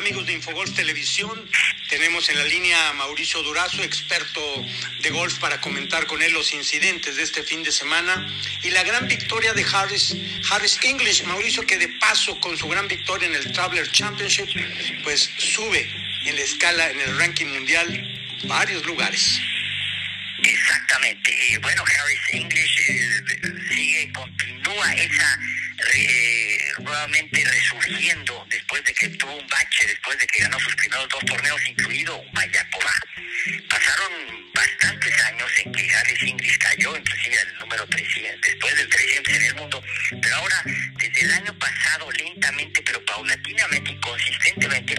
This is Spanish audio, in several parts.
Amigos de Infogolf Televisión, tenemos en la línea a Mauricio Durazo, experto de golf, para comentar con él los incidentes de este fin de semana y la gran victoria de Harris, Harris English. Mauricio, que de paso con su gran victoria en el Traveler Championship, pues sube en la escala, en el ranking mundial, varios lugares. Exactamente. Bueno, Harris English eh, sigue, continúa esa eh, nuevamente resurgiendo después de que tuvo un bache, después de que ganó sus primeros dos torneos, incluido Mayaporá. Pasaron bastantes años en que Harris Ingris cayó, inclusive el número 300, después del 300 en el mundo, pero ahora, desde el año pasado, lentamente, pero paulatinamente y consistentemente,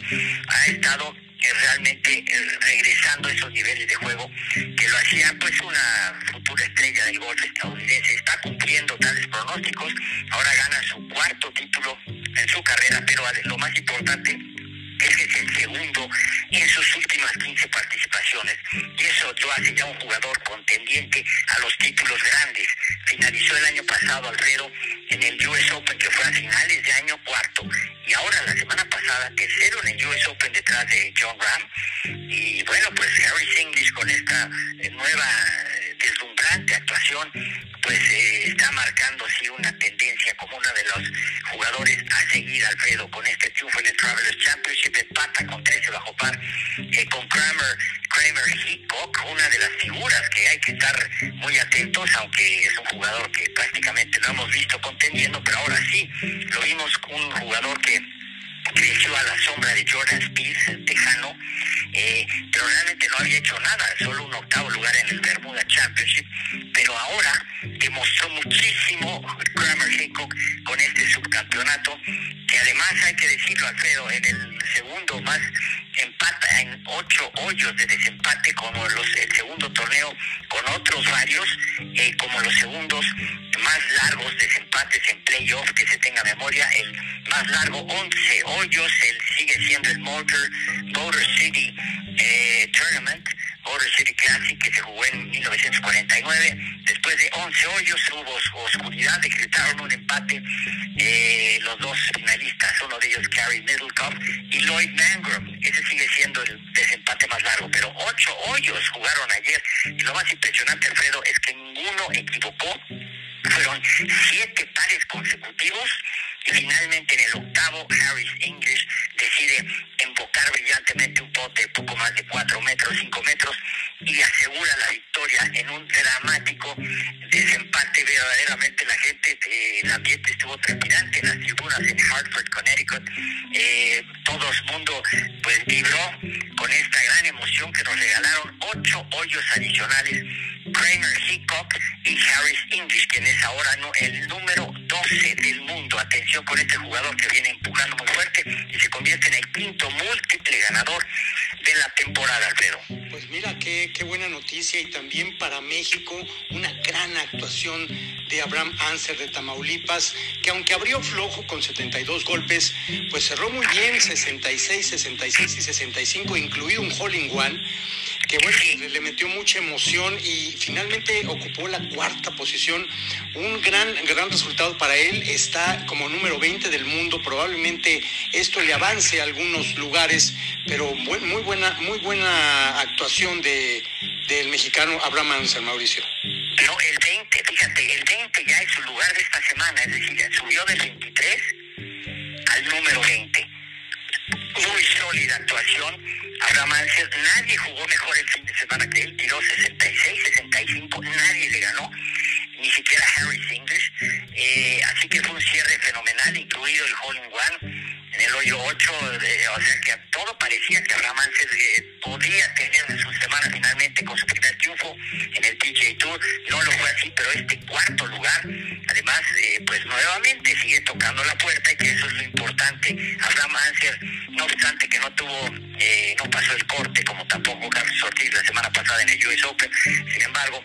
ha estado eh, realmente eh, regresando a esos niveles de juego que lo hacía pues más importante es que es el segundo en sus últimas 15 participaciones. Y eso lo hace ya un jugador contendiente a los títulos grandes. Finalizó el año pasado Alfredo en el US Open, que fue a finales de año cuarto. Y ahora, la semana pasada, tercero en el US Open detrás de John Ram. Y bueno, pues Harry English con esta eh, nueva eh, deslumbrante actuación, pues eh, está marcando así una tendencia como uno de los jugadores a seguir, Alfredo, con este triunfo en el Travelers Championship, empata con 13 bajo par, eh, con Kramer, Kramer Hickok, una de las figuras que hay que estar muy atentos, aunque es un jugador que prácticamente no hemos visto contendiendo, pero ahora sí, lo vimos un jugador que creció a la sombra de Jordan Speed, tejano, eh, pero realmente no había hecho nada, solo un octavo lugar en el Bermuda Championship, pero ahora demostró muchísimo Kramer Hickok con este subcampeonato, que además hay que decirlo, Alfredo, en el segundo más empata en ocho hoyos de desempate como los, el segundo torneo con otros varios, eh, como los segundos más largos desempates en playoff que se tenga memoria, el más largo 11 hoyos, él sigue siendo el Motor, Motor City eh, Tournament, Motor City Classic que se jugó en 1949, después de 11 hoyos hubo oscuridad, decretaron un empate eh, los dos finalistas, uno de ellos Gary Middlecoff y Lloyd Mangrum, ese sigue siendo el desempate más largo, pero ocho hoyos jugaron ayer. Y lo más impresionante Alfredo es que ninguno equivocó fueron siete pares consecutivos y finalmente en el octavo Harris English decide embocar brillantemente un pote poco más de cuatro metros, cinco metros y asegura la victoria en un dramático desempate. Verdaderamente la gente, eh, el ambiente estuvo trepidante en las tribunas en Hartford, Connecticut, eh, todo mundo pues vibró con esta gran emoción que nos regalaron ocho hoyos adicionales Kramer Hickok y Harris English, quien es ahora el número 12 del mundo. Atención con este jugador que viene empujando muy fuerte y se convierte en el quinto múltiple ganador de la temporada, Alfredo. Pues mira, qué, qué buena noticia y también para México una gran actuación de Abraham Anser de Tamaulipas, que aunque abrió flojo con 72 golpes, pues cerró muy bien 66, 66 y 65, incluido un hole in one que bueno, le metió mucha emoción y finalmente ocupó la cuarta posición. Un gran, gran resultado para él. Está como número 20 del mundo. Probablemente esto le avance a algunos lugares, pero muy buena, muy buena actuación de, del mexicano Abraham Anser, Mauricio. No, el 20, fíjate, el 20 ya es su lugar de esta semana, es decir, subió del 23 al número 20. Muy sólida actuación Abraham Anser, nadie jugó mejor el fin de semana que él, tiró 66, 65, nadie le ganó, ni siquiera Harry English, eh, así que fue un cierre fenomenal, incluido el hole one en el hoyo 8, eh, o sea que todo parecía que Abraham Anser eh, podía tener en su semana finalmente con su primer triunfo en el PGA Tour, no lo fue así, pero este cuarto lugar, además, pues nuevamente sigue tocando la puerta y que eso es lo importante. Abraham Anser, no obstante que no tuvo, no pasó el corte como tampoco Carlos Ortiz la semana pasada en el US Open, sin embargo,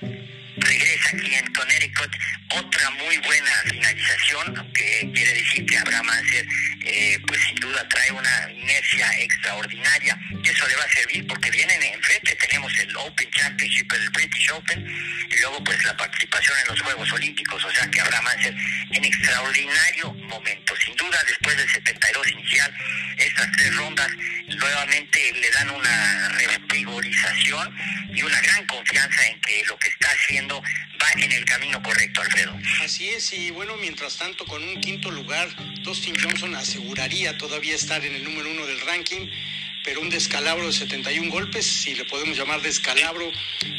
regresa aquí en Connecticut otra muy buena finalización, que quiere decir que Abraham Anser, eh, pues sin duda trae una inercia extraordinaria, y eso le va a servir porque vienen enfrente, tenemos el Open Championship, el British Open, y luego pues la participación en los Juegos Olímpicos, o sea que Abraham Anser en extraordinario momento, sin duda después del 72 inicial, estas tres rondas nuevamente le dan una va en el camino correcto, Alfredo. Así es, y bueno, mientras tanto, con un quinto lugar, Dustin Johnson aseguraría todavía estar en el número uno del ranking pero un descalabro de 71 golpes, si le podemos llamar descalabro,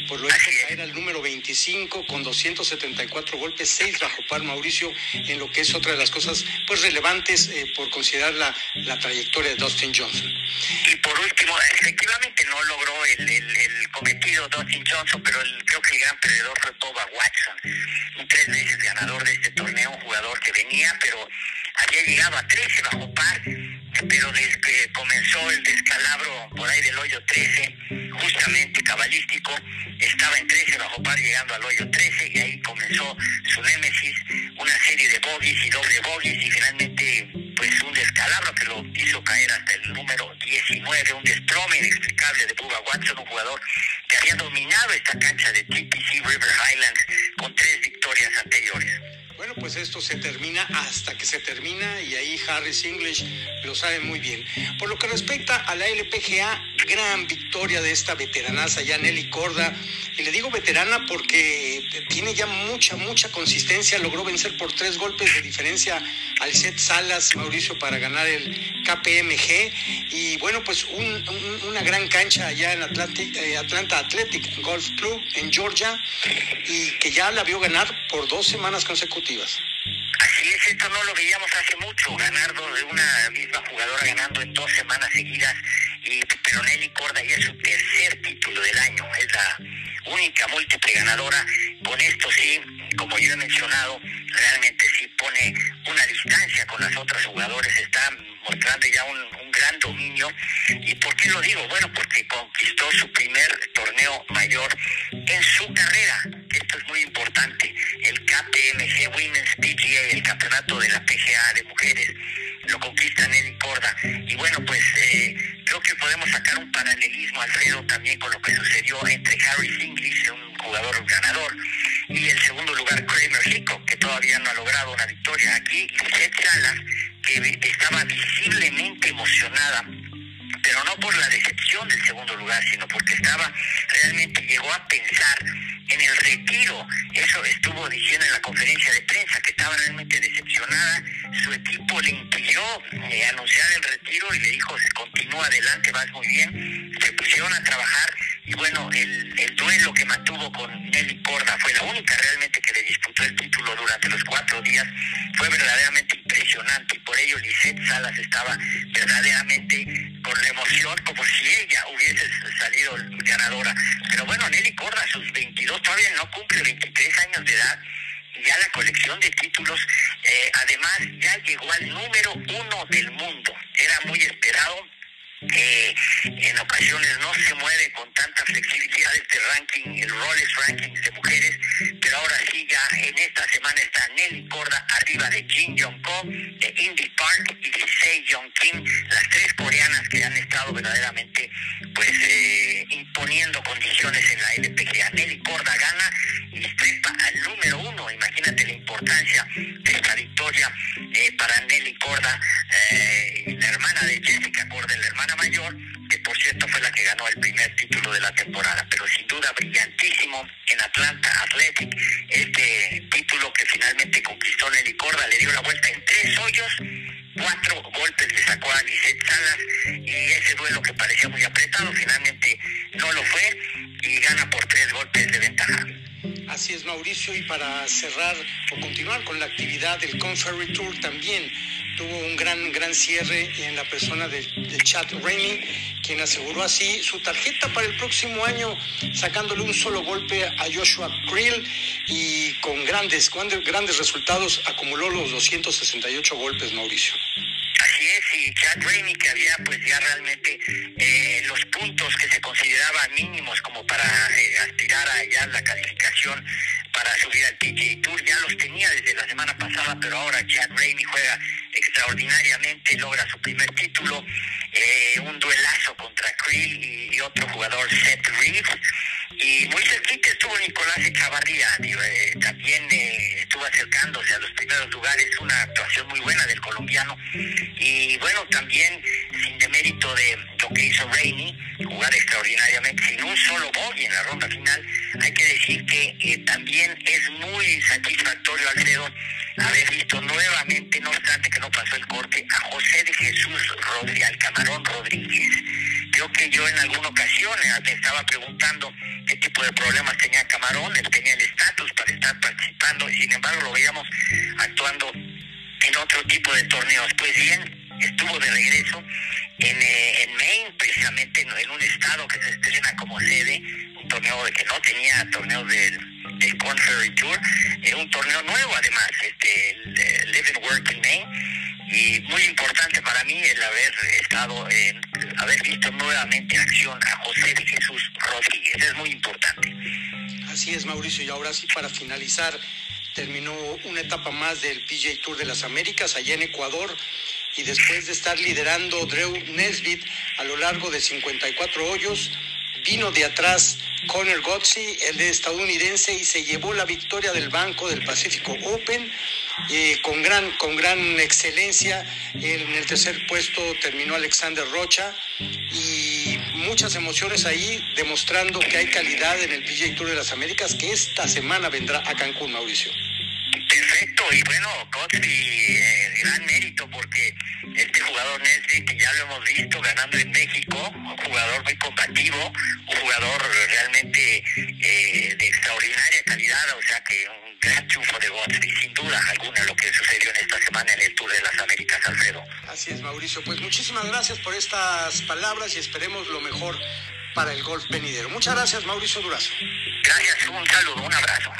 por lo hecho caer al número 25 con 274 golpes, 6 bajo par Mauricio, en lo que es otra de las cosas pues relevantes eh, por considerar la, la, trayectoria de Dustin Johnson. Y por último, efectivamente no logró el, Dustin Johnson, pero el, creo que el gran perdedor fue Boba Watson, un tres veces ganador de este torneo, un jugador que venía, pero había llegado a 13 bajo par pero desde que comenzó el descalabro por ahí del hoyo 13, justamente cabalístico, estaba en 13 bajo par llegando al hoyo 13 y ahí comenzó su némesis, una serie de bogies y doble bogies y finalmente pues un descalabro que lo hizo caer hasta el número 19, un desplome inexplicable de Bubba Watson, un jugador había dominado esta cancha de TPC River Highlands con tres victorias anteriores. Bueno, pues esto se termina hasta que se termina y ahí Harris English lo sabe muy bien. Por lo que respecta a la LPGA, gran victoria de esta veteranaza ya Nelly Corda. Y le digo veterana porque tiene ya mucha, mucha consistencia. Logró vencer por tres golpes de diferencia al set Salas, Mauricio, para ganar el KPMG. Y bueno, pues una gran cancha allá en eh, Atlanta Athletic Golf Club en Georgia y que ya la vio ganar por dos semanas consecutivas. Así es, esto no lo veíamos hace mucho, ganar de una misma jugadora ganando en dos semanas seguidas, y, pero Nelly Corda ya es su tercer título del año, es la única múltiple ganadora, con esto sí, como yo he mencionado, realmente sí pone una distancia con las otras jugadores, está mostrando ya un, un, gran dominio. ¿Y por qué lo digo? Bueno, porque conquistó su primer torneo mayor en su carrera. Esto es muy importante. El KPMG Women's PGA, el campeonato de la PGA de mujeres, lo conquista Nelly Corda. Y bueno, pues eh, creo que podemos sacar un paralelismo, Alfredo, también con lo que sucedió entre Harry English, un jugador ganador, y el segundo lugar Kramer Hickok, que todavía no ha logrado una victoria aquí, y Seth Salas, que estaba visiblemente emocionada pero no por la decepción del segundo lugar, sino porque estaba, realmente llegó a pensar en el retiro. Eso estuvo diciendo en la conferencia de prensa, que estaba realmente decepcionada. Su equipo le impidió eh, anunciar el retiro y le dijo, continúa adelante, vas muy bien. Se pusieron a trabajar y bueno, el, el duelo que mantuvo con Nelly Corda fue la única realmente que le disputó el título durante los cuatro días. Fue verdaderamente Lisette Salas estaba verdaderamente con la emoción como si ella hubiese salido ganadora. Pero bueno, Nelly Corda, sus 22, todavía no cumple 23 años de edad, ya la colección de títulos, eh, además ya llegó al número uno del mundo. Era muy esperado que en ocasiones no se mueve con tanta flexibilidad este ranking, el Rolex Ranking de mujeres, pero ahora sí ya en esta semana está Nelly Corda arriba de Jin Jong Ko, de Indy Park y de Sei Jong Kim, las tres coreanas que han estado verdaderamente pues eh, imponiendo condiciones en la LPGA. Nelly Corda gana y trepa al número uno, imagínate la importancia de esta victoria eh, para Nelly Corda, eh, la hermana de Jessica Corda, la hermana mayor, que por cierto fue la que ganó el primer título de la temporada, pero sin duda brillantísimo en Atlanta Athletic, este título que finalmente conquistó Nelly Corda, le dio la vuelta en tres hoyos, cuatro golpes le sacó a Lisette Salas y ese duelo que parecía muy apretado finalmente no lo fue y gana por tres golpes de ventaja. Así es, Mauricio, y para cerrar o continuar con la actividad del Conferry Tour también tuvo un gran, gran cierre en la persona de, Chad Rainey, quien aseguró así su tarjeta para el próximo año, sacándole un solo golpe a Joshua Krill y con grandes, grandes resultados acumuló los 268 golpes, Mauricio. Y Chad Rainey que había pues ya realmente eh, los puntos que se consideraban mínimos como para eh, aspirar a ya la calificación para subir al PGA Tour. Ya los tenía desde la semana pasada, pero ahora Chad Rainey juega extraordinariamente, logra su primer título. Eh, un duelazo contra Krill y, otro jugador, Seth Reeves. Y muy cerquita estuvo Nicolás Echavarría, eh, también eh, estuvo acercándose a los primeros lugares, una actuación muy buena del colombiano. Y bueno, también sin demérito de lo que hizo Rainey, jugar extraordinariamente sin un solo bogey en la ronda final, hay que decir que eh, también es muy satisfactorio, Alfredo, haber visto nuevamente, no obstante que no pasó el corte, a José de Jesús Rodríguez, al Camarón Rodríguez. Creo que yo en alguna ocasión eh, me estaba preguntando qué tipo de problemas tenía Camarón, él tenía el estatus para estar participando y sin embargo lo veíamos actuando en otro tipo de torneos. Pues bien, estuvo de regreso en, eh, en Maine, precisamente en, un estado que se estrena como sede, un torneo que no tenía torneos del, del Corn Ferry Tour, es un torneo nuevo además, este, el, Live and Work in Maine, y muy importante para mí el haber estado, en, haber visto nuevamente en acción a José de Jesús Rodríguez, es muy importante. Así es, Mauricio, y ahora sí para finalizar, terminó una etapa más del PJ Tour de las Américas allá en Ecuador. Y después de estar liderando Drew Nesbitt a lo largo de 54 hoyos, vino de atrás Conor Gotzi, el estadounidense, y se llevó la victoria del Banco del Pacífico Open eh, con, gran, con gran excelencia. En el tercer puesto terminó Alexander Rocha y muchas emociones ahí demostrando que hay calidad en el PGA Tour de las Américas que esta semana vendrá a Cancún, Mauricio. Y bueno, Gotzi, eh, gran mérito porque este jugador Nesbitt, que ya lo hemos visto ganando en México, un jugador muy combativo, un jugador realmente eh, de extraordinaria calidad, o sea que un gran triunfo de Gotsby, sin duda alguna lo que sucedió en esta semana en el Tour de las Américas, Alfredo. Así es, Mauricio. Pues muchísimas gracias por estas palabras y esperemos lo mejor para el golf venidero. Muchas gracias, Mauricio Durazo. Gracias, un saludo, un abrazo.